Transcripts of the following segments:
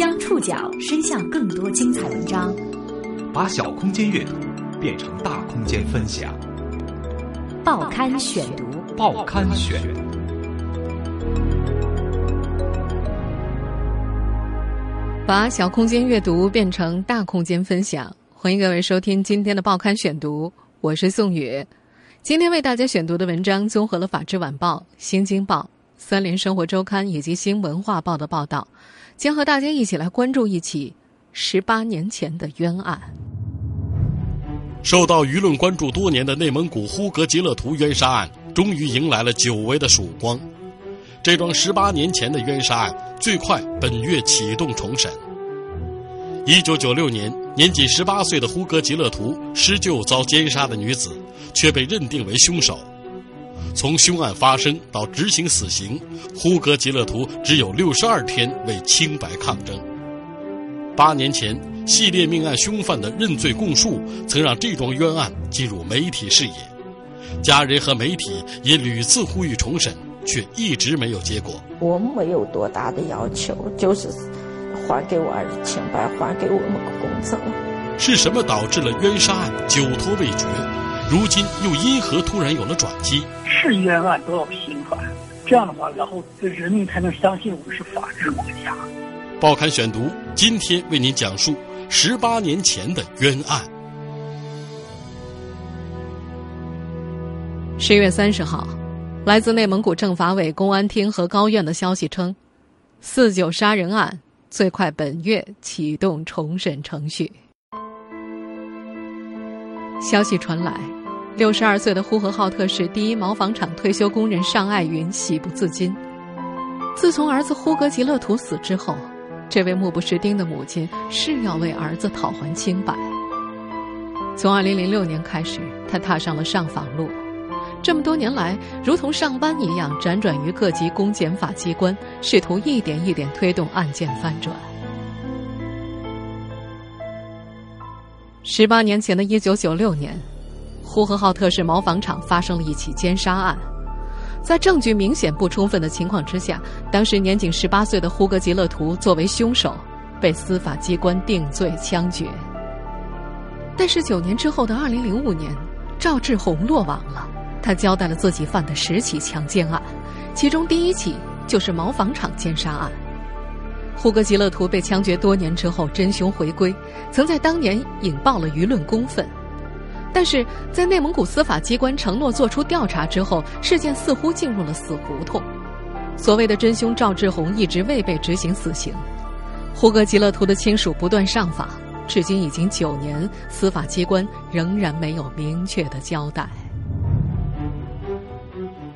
将触角伸向更多精彩文章，把小空间阅读变成大空间分享。报刊选读，报刊选。把小空间阅读变成大空间分享，欢迎各位收听今天的报刊选读，我是宋宇。今天为大家选读的文章综合了《法制晚报》《新京报》《三联生活周刊》以及《新文化报》的报道，将和大家一起来关注一起十八年前的冤案。受到舆论关注多年的内蒙古呼格吉勒图冤杀案，终于迎来了久违的曙光。这桩十八年前的冤杀案，最快本月启动重审。一九九六年，年仅十八岁的呼格吉勒图施救遭奸杀的女子，却被认定为凶手。从凶案发生到执行死刑，呼格吉勒图只有六十二天为清白抗争。八年前，系列命案凶犯的认罪供述，曾让这桩冤案进入媒体视野。家人和媒体也屡次呼吁重审，却一直没有结果。我没有多大的要求，就是。还给我儿子清白，还给我们个公正。是什么导致了冤杀案久拖未决？如今又因何突然有了转机？是冤案都要平反，这样的话，然后人民才能相信我们是法治国家。报刊选读，今天为您讲述十八年前的冤案。十月三十号，来自内蒙古政法委、公安厅和高院的消息称，四九杀人案。最快本月启动重审程序。消息传来，六十二岁的呼和浩特市第一毛纺厂退休工人尚爱云喜不自禁。自从儿子呼格吉勒图死之后，这位目不识丁的母亲是要为儿子讨还清白。从二零零六年开始，他踏上了上访路。这么多年来，如同上班一样，辗转于各级公检法机关，试图一点一点推动案件翻转。十八年前的一九九六年，呼和浩特市毛纺厂发生了一起奸杀案，在证据明显不充分的情况之下，当时年仅十八岁的呼格吉勒图作为凶手，被司法机关定罪枪决。但是九年之后的二零零五年，赵志红落网了。他交代了自己犯的十起强奸案，其中第一起就是毛纺厂奸杀案。呼格吉勒图被枪决多年之后真凶回归，曾在当年引爆了舆论公愤。但是在内蒙古司法机关承诺做出调查之后，事件似乎进入了死胡同。所谓的真凶赵志红一直未被执行死刑，呼格吉勒图的亲属不断上访，至今已经九年，司法机关仍然没有明确的交代。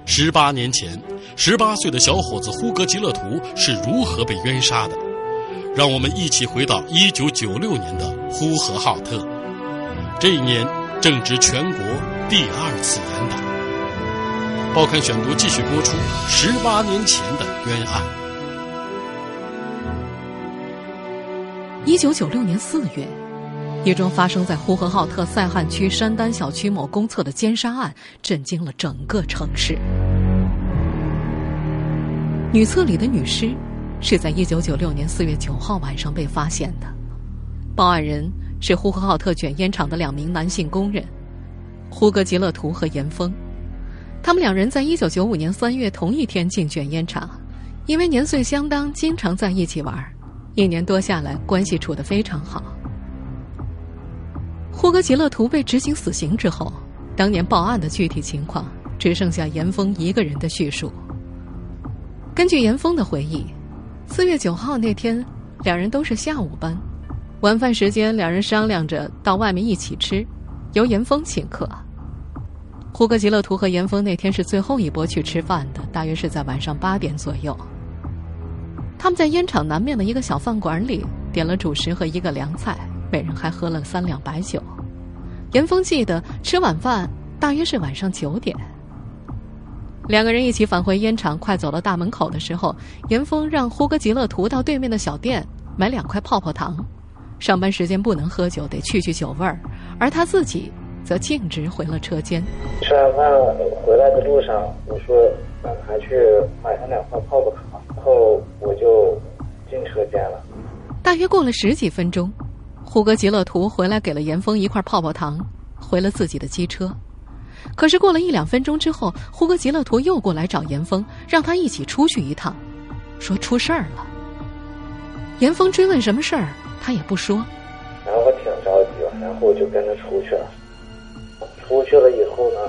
十八年前，十八岁的小伙子呼格吉勒图是如何被冤杀的？让我们一起回到一九九六年的呼和浩特。这一年正值全国第二次严打。报刊选读继续播出十八年前的冤案。一九九六年四月，一桩发生在呼和浩特赛罕区山丹小区某公厕的奸杀案，震惊了整个城市。女厕里的女尸是在一九九六年四月九号晚上被发现的。报案人是呼和浩特卷烟厂的两名男性工人，呼格吉勒图和严峰。他们两人在一九九五年三月同一天进卷烟厂，因为年岁相当，经常在一起玩。一年多下来，关系处得非常好。呼格吉勒图被执行死刑之后，当年报案的具体情况只剩下严峰一个人的叙述。根据严峰的回忆，四月九号那天，两人都是下午班，晚饭时间，两人商量着到外面一起吃，由严峰请客。胡格吉勒图和严峰那天是最后一波去吃饭的，大约是在晚上八点左右。他们在烟厂南面的一个小饭馆里点了主食和一个凉菜，每人还喝了三两白酒。严峰记得吃晚饭大约是晚上九点。两个人一起返回烟厂，快走到大门口的时候，严峰让胡格吉勒图到对面的小店买两块泡泡糖。上班时间不能喝酒，得去去酒味儿。而他自己则径直回了车间。吃完饭回来的路上，我说让他去买上两块泡泡糖，然后我就进车间了。大约过了十几分钟，胡歌吉乐图回来给了严峰一块泡泡糖，回了自己的机车。可是过了一两分钟之后，胡歌吉乐图又过来找严峰，让他一起出去一趟，说出事儿了。严峰追问什么事儿，他也不说。然后我挺着急，然后我就跟着出去了。出去了以后呢，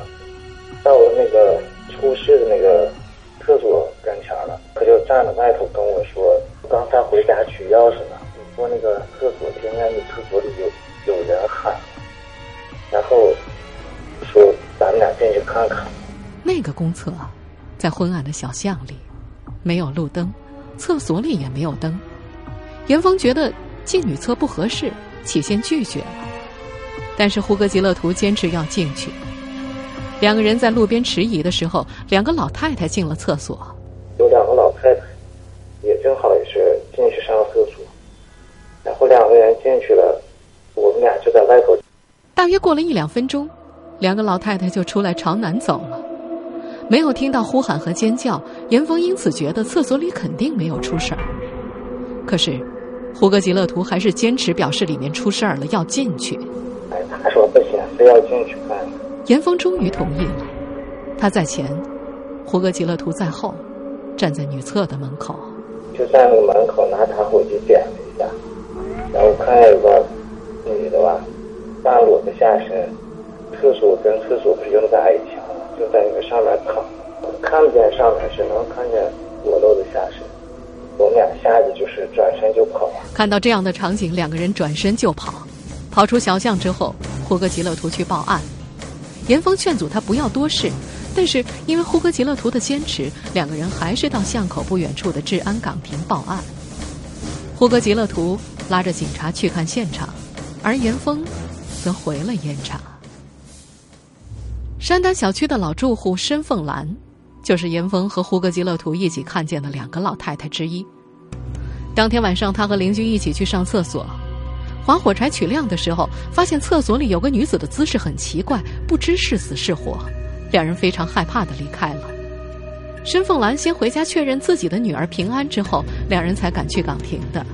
到了那个出事的那个厕所跟前了，他就站在外头跟我说：“刚才回家取钥匙呢，你说那个厕所听见你厕所里有有人喊，然后说咱们俩进去看看。”那个公厕在昏暗的小巷里，没有路灯，厕所里也没有灯。严峰觉得进女厕不合适，起先拒绝了。但是胡格吉勒图坚持要进去。两个人在路边迟疑的时候，两个老太太进了厕所。有两个老太太，也正好也是进去上厕所，然后两个人进去了，我们俩就在外头。大约过了一两分钟，两个老太太就出来朝南走了，没有听到呼喊和尖叫。严峰因此觉得厕所里肯定没有出事儿。可是，胡格吉勒图还是坚持表示里面出事儿了，要进去。哎，他说不行，非要进去看。严峰终于同意了，他在前，胡格吉勒图在后，站在女厕的门口。就在那个门口拿打火机点了一下，然后看见有个女的吧，半裸的下身，厕所跟厕所不是有那个矮墙吗？就在那个上面躺，看不见上面，是能看见裸露的下身。我们俩吓得就是转身就跑。看到这样的场景，两个人转身就跑。跑出小巷之后，胡歌吉勒图去报案。严峰劝阻他不要多事，但是因为胡格吉勒图的坚持，两个人还是到巷口不远处的治安岗亭报案。胡格吉勒图拉着警察去看现场，而严峰则回了烟厂。山丹小区的老住户申凤兰，就是严峰和胡格吉勒图一起看见的两个老太太之一。当天晚上，他和邻居一起去上厕所。划火柴取亮的时候，发现厕所里有个女子的姿势很奇怪，不知是死是活。两人非常害怕的离开了。申凤兰先回家确认自己的女儿平安之后，两人才赶去岗亭的。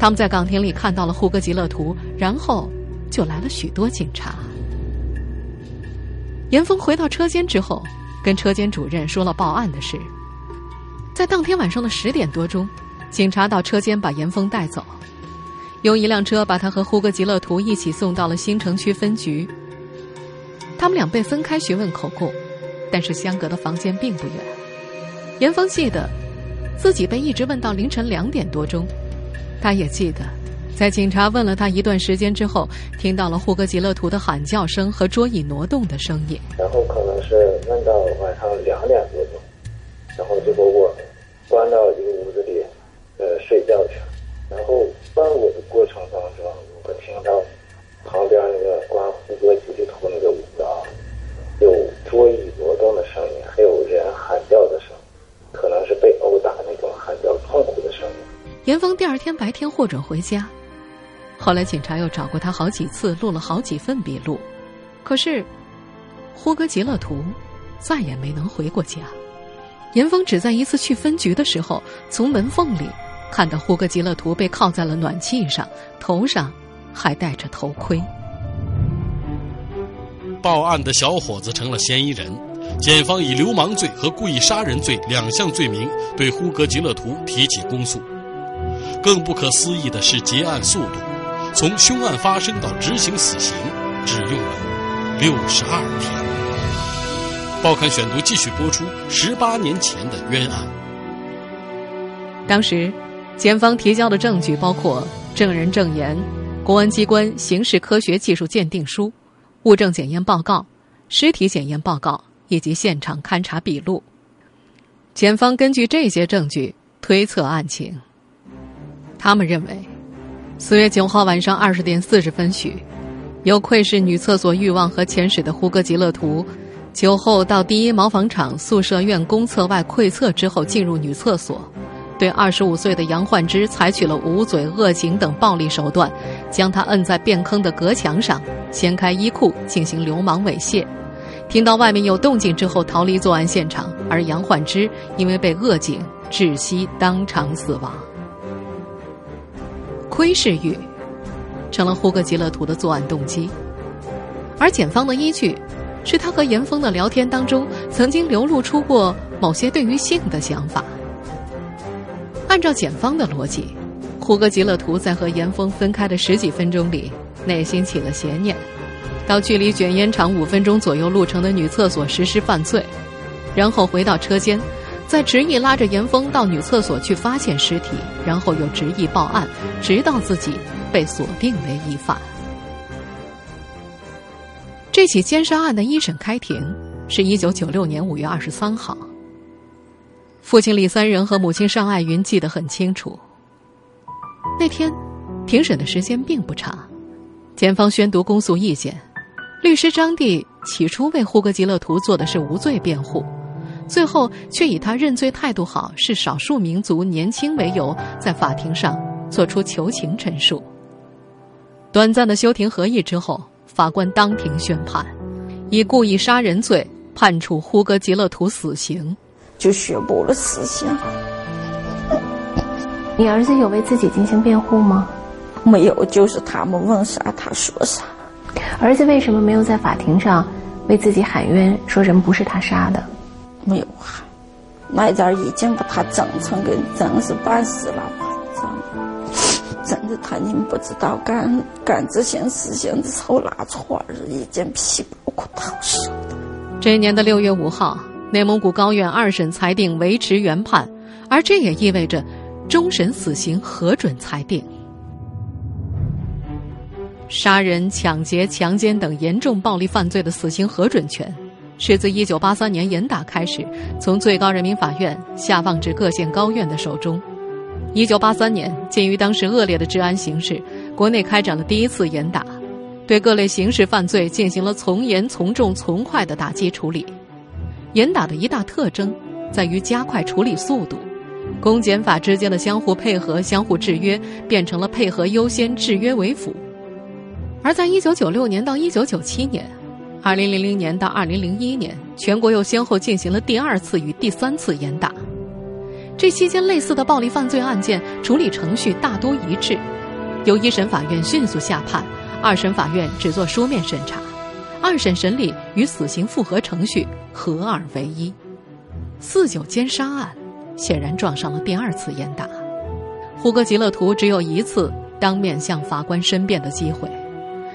他们在岗亭里看到了胡格吉勒图，然后就来了许多警察。严峰回到车间之后，跟车间主任说了报案的事。在当天晚上的十点多钟，警察到车间把严峰带走。用一辆车把他和呼格吉勒图一起送到了新城区分局。他们俩被分开询问口供，但是相隔的房间并不远。严峰记得自己被一直问到凌晨两点多钟，他也记得在警察问了他一段时间之后，听到了胡格吉勒图的喊叫声和桌椅挪动的声音。然后可能是问到晚上两点多钟，然后就把我关到一个屋子里，呃，睡觉去了。然后问我的过程当中，我听到旁边那个关胡歌吉勒图那个屋子啊，有桌椅挪动的声音，还有人喊叫的声音，可能是被殴打那种喊叫痛苦的声音。严峰第二天白天获准回家，后来警察又找过他好几次，录了好几份笔录，可是呼格吉勒图再也没能回过家。严峰只在一次去分局的时候，从门缝里。看到呼格吉勒图被铐在了暖气上，头上还戴着头盔。报案的小伙子成了嫌疑人，检方以流氓罪和故意杀人罪两项罪名对呼格吉勒图提起公诉。更不可思议的是，结案速度，从凶案发生到执行死刑，只用了六十二天。报刊选读继续播出十八年前的冤案。当时。检方提交的证据包括证人证言、公安机关刑事科学技术鉴定书、物证检验报告、尸体检验报告以及现场勘查笔录。检方根据这些证据推测案情。他们认为，四月九号晚上二十点四十分许，有窥视女厕所欲望和前史的胡格吉勒图，酒后到第一毛纺厂宿舍院公厕外窥厕之后，进入女厕所。对二十五岁的杨焕之采取了捂嘴、扼颈等暴力手段，将他摁在便坑的隔墙上，掀开衣裤进行流氓猥亵。听到外面有动静之后逃离作案现场，而杨焕之因为被扼颈窒息，当场死亡。窥视欲，成了呼格吉勒图的作案动机。而检方的依据，是他和严峰的聊天当中曾经流露出过某些对于性的想法。按照检方的逻辑，呼格吉勒图在和严峰分开的十几分钟里，内心起了邪念，到距离卷烟厂五分钟左右路程的女厕所实施犯罪，然后回到车间。再执意拉着严峰到女厕所去发现尸体，然后又执意报案，直到自己被锁定为疑犯。这起奸杀案的一审开庭是一九九六年五月二十三号。父亲李三仁和母亲尚爱云记得很清楚。那天，庭审的时间并不长，检方宣读公诉意见，律师张帝起初为呼格吉勒图做的是无罪辩护。最后却以他认罪态度好、是少数民族、年轻为由，在法庭上作出求情陈述。短暂的休庭合议之后，法官当庭宣判，以故意杀人罪判处呼格吉勒图死刑，就宣布了死刑。你儿子有为自己进行辩护吗？没有，就是他们问啥他说啥。儿子为什么没有在法庭上为自己喊冤，说人不是他杀的？没有啊，那阵已经把他整成个真是半死了吧？真的，真的，他你们不知道，干干这些事情的时候，拉串儿已经皮包骨头熟的。这一年的六月五号，内蒙古高院二审裁定维持原判，而这也意味着终审死刑核准裁定。杀人、抢劫、强奸等严重暴力犯罪的死刑核准权。是自一九八三年严打开始，从最高人民法院下放至各县高院的手中。一九八三年，鉴于当时恶劣的治安形势，国内开展了第一次严打，对各类刑事犯罪进行了从严、从重、从快的打击处理。严打的一大特征在于加快处理速度，公检法之间的相互配合、相互制约变成了配合优先、制约为辅。而在一九九六年到一九九七年。二零零零年到二零零一年，全国又先后进行了第二次与第三次严打。这期间，类似的暴力犯罪案件处理程序大多一致，由一审法院迅速下判，二审法院只做书面审查，二审审理与死刑复核程序合二为一。四九奸杀案显然撞上了第二次严打，胡格吉勒图只有一次当面向法官申辩的机会。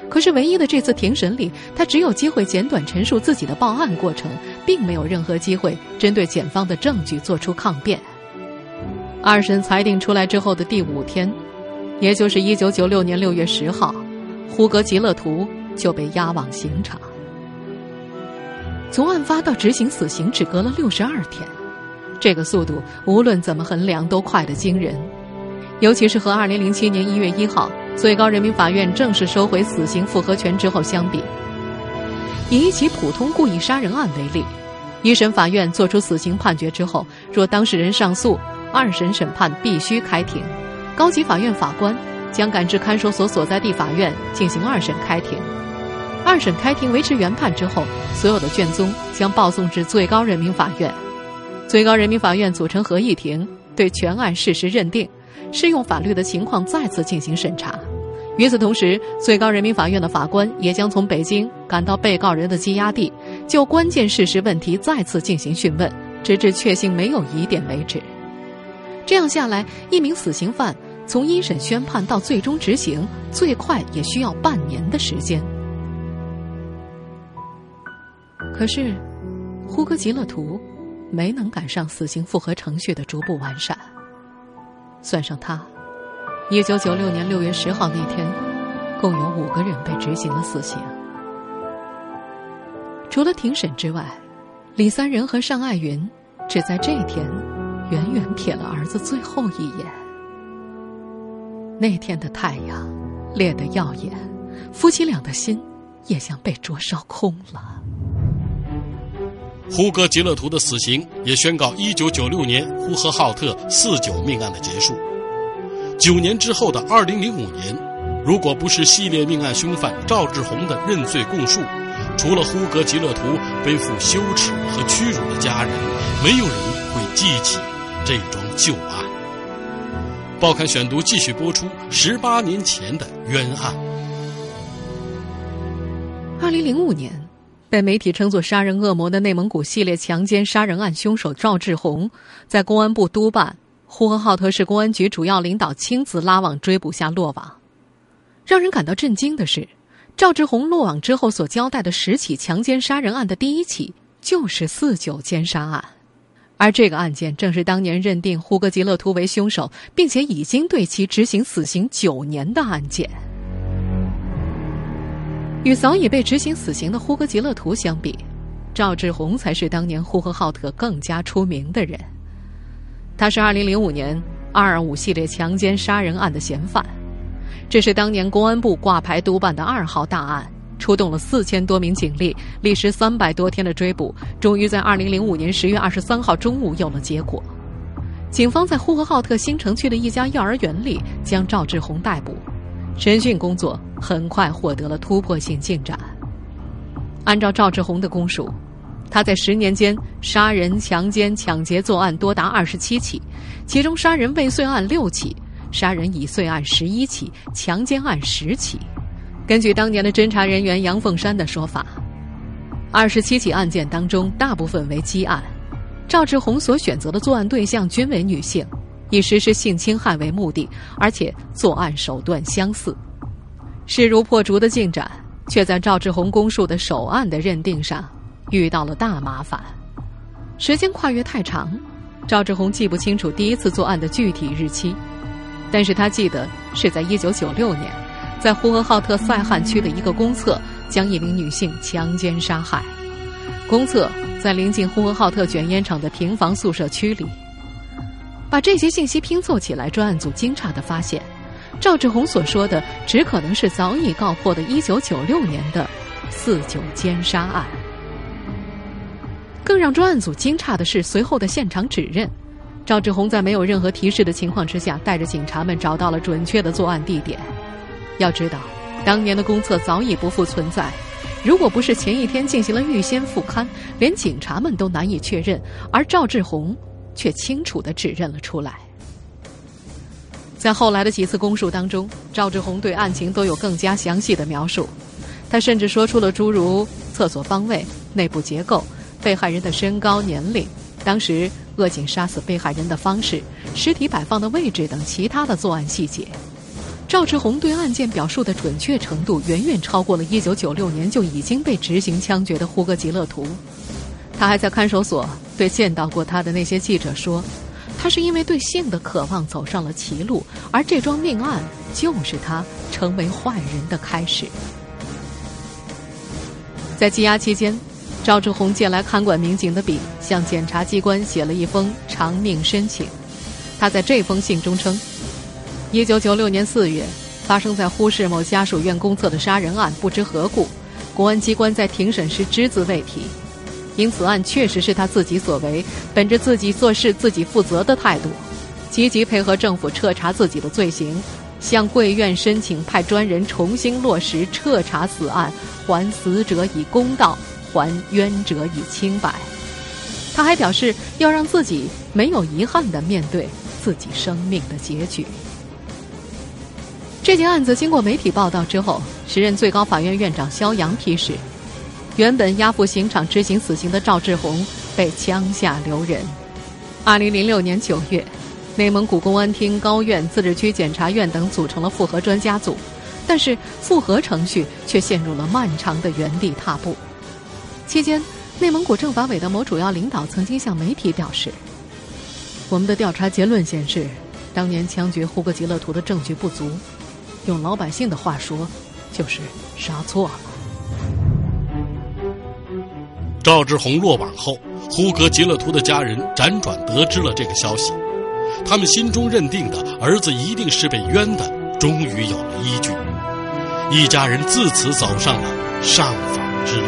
可是，唯一的这次庭审里，他只有机会简短陈述自己的报案过程，并没有任何机会针对检方的证据做出抗辩。二审裁定出来之后的第五天，也就是一九九六年六月十号，胡格吉勒图就被押往刑场。从案发到执行死刑只隔了六十二天，这个速度无论怎么衡量都快得惊人，尤其是和二零零七年一月一号。最高人民法院正式收回死刑复核权之后相比，以一起普通故意杀人案为例，一审法院作出死刑判决之后，若当事人上诉，二审审判必须开庭，高级法院法官将赶至看守所所在地法院进行二审开庭，二审开庭维持原判之后，所有的卷宗将报送至最高人民法院，最高人民法院组成合议庭，对全案事实认定。适用法律的情况再次进行审查。与此同时，最高人民法院的法官也将从北京赶到被告人的羁押地，就关键事实问题再次进行讯问，直至确信没有疑点为止。这样下来，一名死刑犯从一审宣判到最终执行，最快也需要半年的时间。可是，呼格吉勒图没能赶上死刑复核程序的逐步完善。算上他，一九九六年六月十号那天，共有五个人被执行了死刑。除了庭审之外，李三仁和尚爱云只在这天远远瞥了儿子最后一眼。那天的太阳烈得耀眼，夫妻俩的心也像被灼烧空了。呼格吉勒图的死刑也宣告一九九六年呼和浩特四九命案的结束。九年之后的二零零五年，如果不是系列命案凶犯赵志红的认罪供述，除了呼格吉勒图背负羞耻和屈辱的家人，没有人会记起这桩旧案。报刊选读继续播出十八年前的冤案。二零零五年，被媒体称作“杀人恶魔”的内蒙古系列强奸杀人案凶手赵志红，在公安部督办、呼和浩特市公安局主要领导亲自拉网追捕下落网。让人感到震惊的是，赵志红落网之后所交代的十起强奸杀人案的第一起，就是四九奸杀案。而这个案件正是当年认定呼格吉勒图为凶手，并且已经对其执行死刑九年的案件。与早已被执行死刑的呼格吉勒图相比，赵志红才是当年呼和浩特更加出名的人。他是2005年225系列强奸杀人案的嫌犯，这是当年公安部挂牌督办的二号大案。出动了四千多名警力，历时三百多天的追捕，终于在二零零五年十月二十三号中午有了结果。警方在呼和浩特新城区的一家幼儿园里将赵志红逮捕，审讯工作很快获得了突破性进展。按照赵志红的供述，他在十年间杀人、强奸、抢劫作案多达二十七起，其中杀人未遂案六起，杀人已遂案十一起，强奸案十起。根据当年的侦查人员杨凤山的说法，二十七起案件当中，大部分为积案。赵志红所选择的作案对象均为女性，以实施性侵害为目的，而且作案手段相似。势如破竹的进展，却在赵志红供述的首案的认定上遇到了大麻烦。时间跨越太长，赵志红记不清楚第一次作案的具体日期，但是他记得是在一九九六年。在呼和浩特赛罕区的一个公厕，将一名女性强奸杀害。公厕在临近呼和浩特卷烟厂的平房宿舍区里。把这些信息拼凑起来，专案组惊诧地发现，赵志红所说的只可能是早已告破的1996年的四九奸杀案。更让专案组惊诧的是，随后的现场指认，赵志红在没有任何提示的情况之下，带着警察们找到了准确的作案地点。要知道，当年的公厕早已不复存在。如果不是前一天进行了预先复勘，连警察们都难以确认，而赵志红却清楚地指认了出来。在后来的几次供述当中，赵志红对案情都有更加详细的描述。他甚至说出了诸如厕所方位、内部结构、被害人的身高、年龄、当时恶警杀死被害人的方式、尸体摆放的位置等其他的作案细节。赵志红对案件表述的准确程度，远远超过了1996年就已经被执行枪决的呼格吉勒图。他还在看守所对见到过他的那些记者说：“他是因为对性的渴望走上了歧路，而这桩命案就是他成为坏人的开始。”在羁押期间，赵志红借来看管民警的笔，向检察机关写了一封偿命申请。他在这封信中称。一九九六年四月，发生在呼市某家属院公厕的杀人案，不知何故，公安机关在庭审时只字未提。因此案确实是他自己所为，本着自己做事自己负责的态度，积极配合政府彻查自己的罪行，向贵院申请派专人重新落实彻查此案，还死者以公道，还冤者以清白。他还表示要让自己没有遗憾地面对自己生命的结局。这件案子经过媒体报道之后，时任最高法院院长肖扬批示，原本押赴刑场执行死刑的赵志红被枪下留人。二零零六年九月，内蒙古公安厅、高院、自治区检察院等组成了复核专家组，但是复核程序却陷入了漫长的原地踏步。期间，内蒙古政法委的某主要领导曾经向媒体表示：“我们的调查结论显示，当年枪决呼格吉勒图的证据不足。”用老百姓的话说，就是杀错了。赵志红落网后，呼格吉勒图的家人辗转得知了这个消息，他们心中认定的儿子一定是被冤的，终于有了依据。一家人自此走上了上访之路。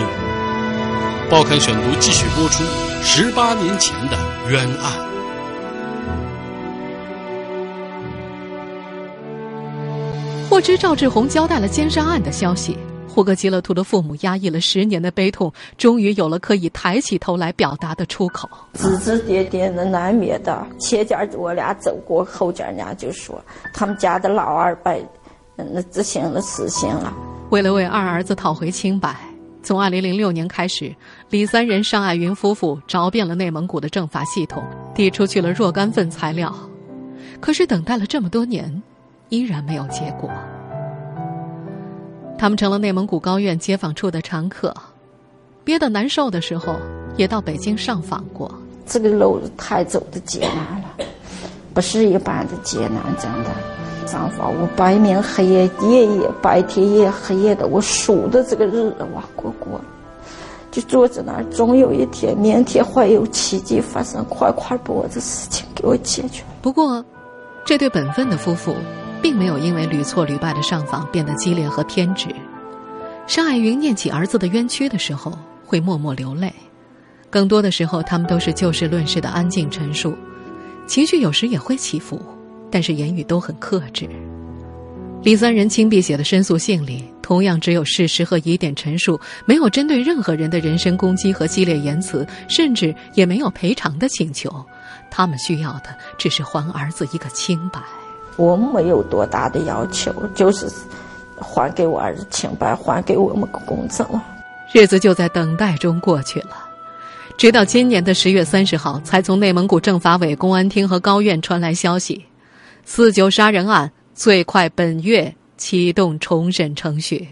报刊选读继续播出十八年前的冤案。获知赵志红交代了奸杀案的消息，呼呼格吉勒图的父母压抑了十年的悲痛，终于有了可以抬起头来表达的出口。指指点点的难免的。前家我俩走过，后脚人家就说他们家的老二被，那执行了死刑了。为了为二儿子讨回清白，从二零零六年开始，李三人、尚爱云夫妇找遍了内蒙古的政法系统，递出去了若干份材料，可是等待了这么多年，依然没有结果。他们成了内蒙古高院接访处的常客，憋得难受的时候，也到北京上访过。这个路太走的艰难了，不是一般的艰难，真的。上访我白天黑夜夜夜白天夜黑夜的，我数着这个日子往过过，就坐在那儿，总有一天，明天会有奇迹发生，快快把我这事情给我解决。不过，这对本分的夫妇。并没有因为屡挫屡败的上访变得激烈和偏执。尚爱云念起儿子的冤屈的时候，会默默流泪；更多的时候，他们都是就事论事的安静陈述，情绪有时也会起伏，但是言语都很克制。李三人亲笔写的申诉信里，同样只有事实和疑点陈述，没有针对任何人的人身攻击和激烈言辞，甚至也没有赔偿的请求。他们需要的只是还儿子一个清白。我没有多大的要求，就是还给我儿子清白，还给我们个公正。日子就在等待中过去了，直到今年的十月三十号，才从内蒙古政法委、公安厅和高院传来消息：四九杀人案最快本月启动重审程序。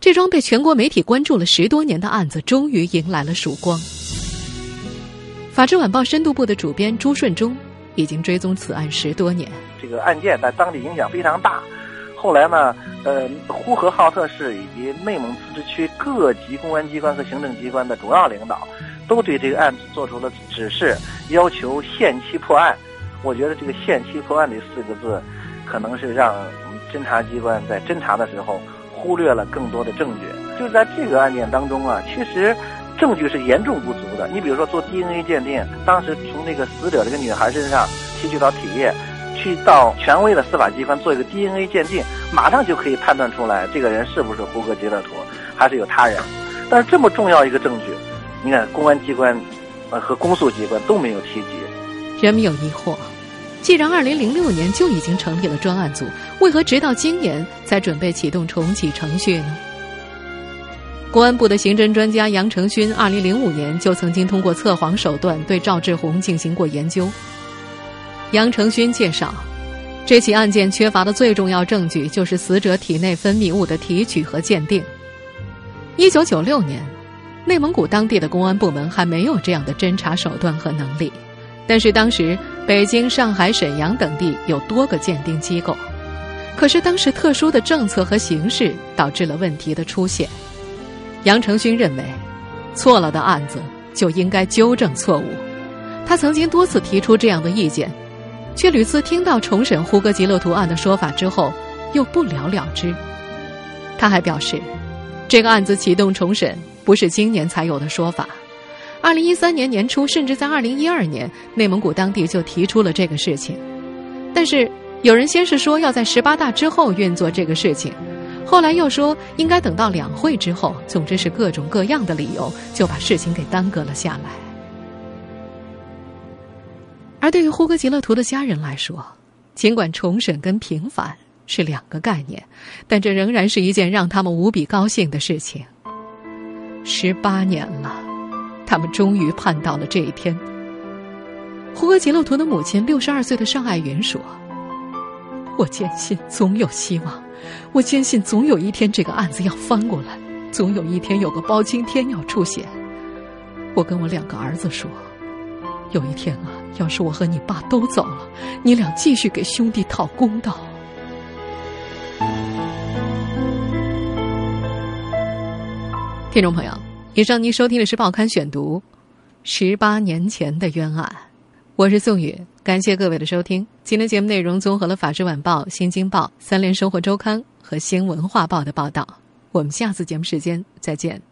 这桩被全国媒体关注了十多年的案子，终于迎来了曙光。法制晚报深度部的主编朱顺忠已经追踪此案十多年。这个案件在当地影响非常大，后来呢，呃，呼和浩特市以及内蒙自治区各级公安机关和行政机关的主要领导，都对这个案子做出了指示，要求限期破案。我觉得这个“限期破案”这四个字，可能是让侦查机关在侦查的时候忽略了更多的证据。就在这个案件当中啊，其实证据是严重不足的。你比如说做 DNA 鉴定，当时从那个死者这个女孩身上提取到体液。去到权威的司法机关做一个 DNA 鉴定，马上就可以判断出来这个人是不是胡歌吉勒图，还是有他人。但是这么重要一个证据，你看公安机关，呃和公诉机关都没有提及。人们有疑惑：既然2006年就已经成立了专案组，为何直到今年才准备启动重启程序呢？公安部的刑侦专家杨成勋2005年就曾经通过测谎手段对赵志红进行过研究。杨成勋介绍，这起案件缺乏的最重要证据就是死者体内分泌物的提取和鉴定。一九九六年，内蒙古当地的公安部门还没有这样的侦查手段和能力，但是当时北京、上海、沈阳等地有多个鉴定机构。可是当时特殊的政策和形势导致了问题的出现。杨成勋认为，错了的案子就应该纠正错误。他曾经多次提出这样的意见。却屡次听到重审呼格吉勒图案的说法之后，又不了了之。他还表示，这个案子启动重审不是今年才有的说法。二零一三年年初，甚至在二零一二年，内蒙古当地就提出了这个事情。但是有人先是说要在十八大之后运作这个事情，后来又说应该等到两会之后。总之是各种各样的理由，就把事情给耽搁了下来。而对于呼格吉勒图的家人来说，尽管重审跟平反是两个概念，但这仍然是一件让他们无比高兴的事情。十八年了，他们终于盼到了这一天。呼格吉勒图的母亲六十二岁的尚爱云说：“我坚信总有希望，我坚信总有一天这个案子要翻过来，总有一天有个包青天要出现。我跟我两个儿子说。”有一天啊，要是我和你爸都走了，你俩继续给兄弟讨公道。听众朋友，以上您收听的是《报刊选读》，十八年前的冤案，我是宋宇，感谢各位的收听。今天节目内容综合了《法制晚报》《新京报》《三联生活周刊》和《新文化报》的报道。我们下次节目时间再见。